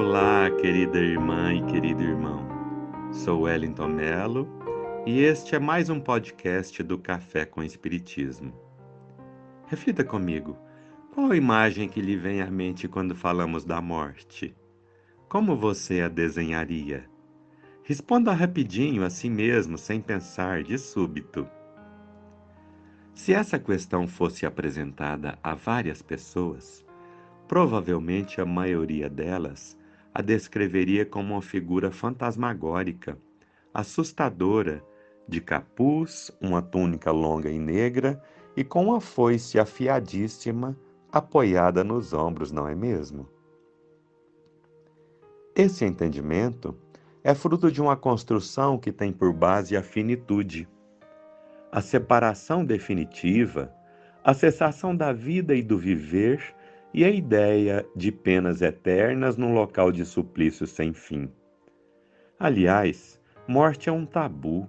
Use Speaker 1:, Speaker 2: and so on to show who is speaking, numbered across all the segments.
Speaker 1: Olá, querida irmã e querido irmão. Sou Wellington Melo e este é mais um podcast do Café com Espiritismo. Reflita comigo: qual a imagem que lhe vem à mente quando falamos da morte? Como você a desenharia? Responda rapidinho a si mesmo, sem pensar, de súbito. Se essa questão fosse apresentada a várias pessoas, provavelmente a maioria delas a descreveria como uma figura fantasmagórica, assustadora, de capuz, uma túnica longa e negra e com uma foice afiadíssima apoiada nos ombros, não é mesmo? Esse entendimento é fruto de uma construção que tem por base a finitude a separação definitiva, a cessação da vida e do viver e a ideia de penas eternas num local de suplício sem fim. Aliás, morte é um tabu,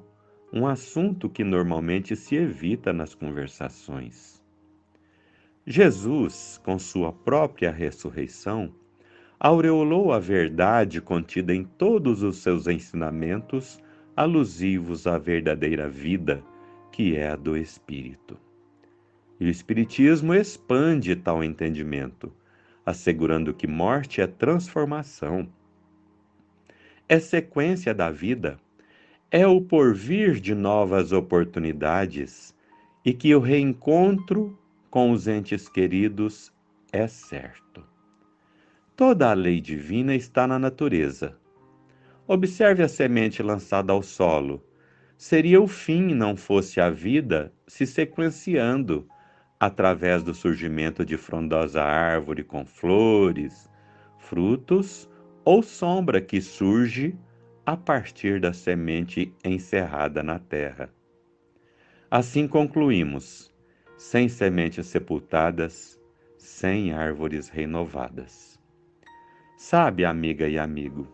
Speaker 1: um assunto que normalmente se evita nas conversações. Jesus, com sua própria ressurreição, aureolou a verdade contida em todos os seus ensinamentos alusivos à verdadeira vida que é a do Espírito. E o Espiritismo expande tal entendimento, assegurando que morte é transformação, é sequência da vida, é o porvir de novas oportunidades e que o reencontro com os entes queridos é certo. Toda a lei divina está na natureza. Observe a semente lançada ao solo seria o fim não fosse a vida se sequenciando através do surgimento de frondosa árvore com flores, frutos ou sombra que surge a partir da semente encerrada na terra. Assim concluímos: sem sementes sepultadas, sem árvores renovadas. Sabe, amiga e amigo,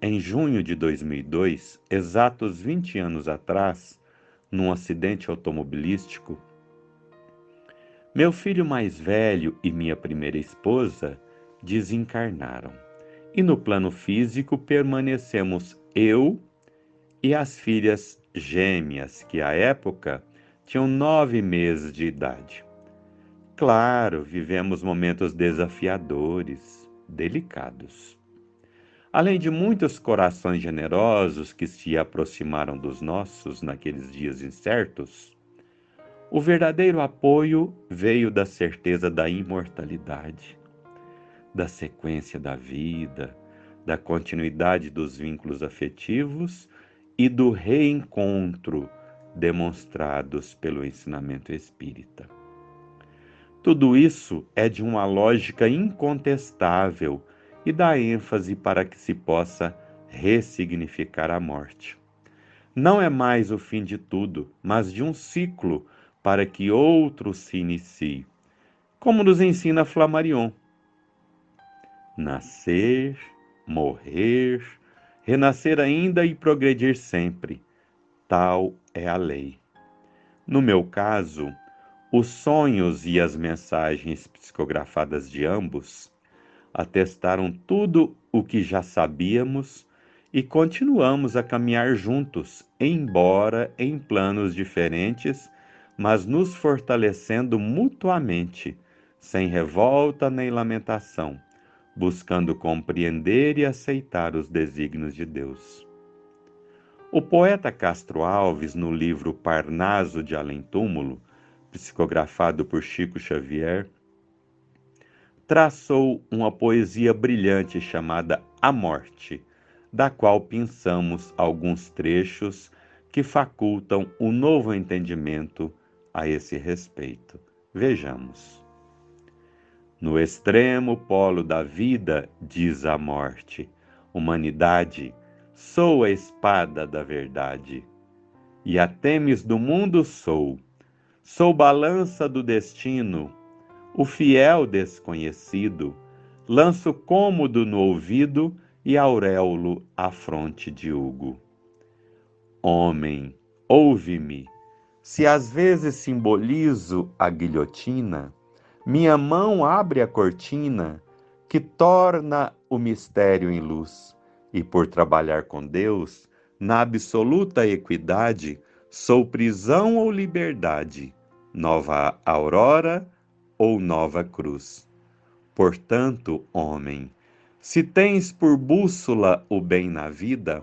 Speaker 1: em junho de 2002, exatos 20 anos atrás, num acidente automobilístico, meu filho mais velho e minha primeira esposa desencarnaram. E no plano físico permanecemos eu e as filhas gêmeas, que à época tinham nove meses de idade. Claro, vivemos momentos desafiadores, delicados. Além de muitos corações generosos que se aproximaram dos nossos naqueles dias incertos, o verdadeiro apoio veio da certeza da imortalidade, da sequência da vida, da continuidade dos vínculos afetivos e do reencontro demonstrados pelo ensinamento espírita. Tudo isso é de uma lógica incontestável e dá ênfase para que se possa ressignificar a morte. Não é mais o fim de tudo, mas de um ciclo para que outro se inicie, como nos ensina Flammarion. Nascer, morrer, renascer ainda e progredir sempre. Tal é a lei. No meu caso, os sonhos e as mensagens psicografadas de ambos atestaram tudo o que já sabíamos e continuamos a caminhar juntos, embora em planos diferentes, mas nos fortalecendo mutuamente, sem revolta nem lamentação, buscando compreender e aceitar os desígnios de Deus. O poeta Castro Alves, no livro Parnaso de Além Túmulo, psicografado por Chico Xavier, traçou uma poesia brilhante chamada A Morte, da qual pensamos alguns trechos que facultam um novo entendimento a esse respeito. Vejamos. No extremo polo da vida, diz a morte, humanidade, sou a espada da verdade. E a temes do mundo sou, sou balança do destino, o fiel desconhecido, lanço cômodo no ouvido e auréolo à fronte de Hugo. Homem, ouve-me. Se às vezes simbolizo a guilhotina, minha mão abre a cortina que torna o mistério em luz, e por trabalhar com Deus, na absoluta equidade, sou prisão ou liberdade, nova aurora ou nova cruz. Portanto, homem, se tens por bússola o bem na vida,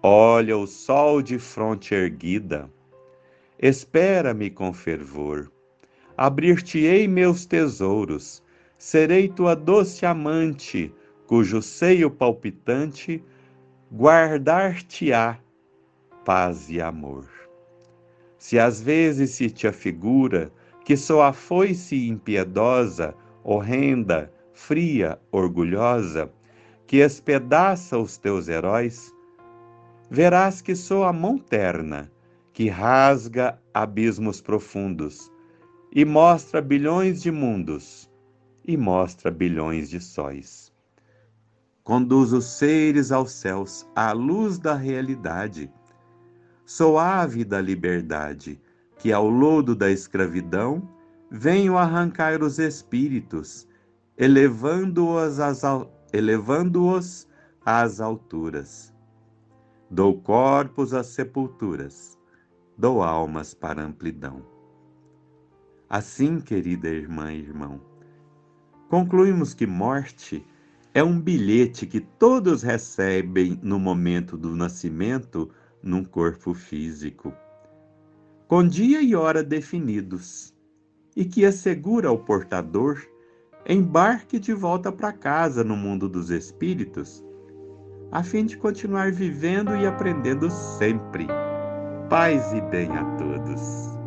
Speaker 1: olha o sol de fronte erguida. Espera-me com fervor. Abrir-te-ei meus tesouros, serei tua doce amante, cujo seio palpitante guardar-te-á paz e amor. Se às vezes se te afigura que sou a foice impiedosa, horrenda, fria, orgulhosa, que espedaça os teus heróis, verás que sou a mão terna, que rasga abismos profundos, e mostra bilhões de mundos, e mostra bilhões de sóis. Conduz os seres aos céus à luz da realidade. Sou ave da liberdade, que ao lodo da escravidão venho arrancar os espíritos, elevando-os às, elevando às alturas. Dou corpos às sepulturas, dou almas para amplidão. Assim, querida irmã e irmão, concluímos que morte é um bilhete que todos recebem no momento do nascimento num corpo físico, com dia e hora definidos e que assegura ao portador embarque de volta para casa no mundo dos espíritos, a fim de continuar vivendo e aprendendo sempre. Paz e bem a todos.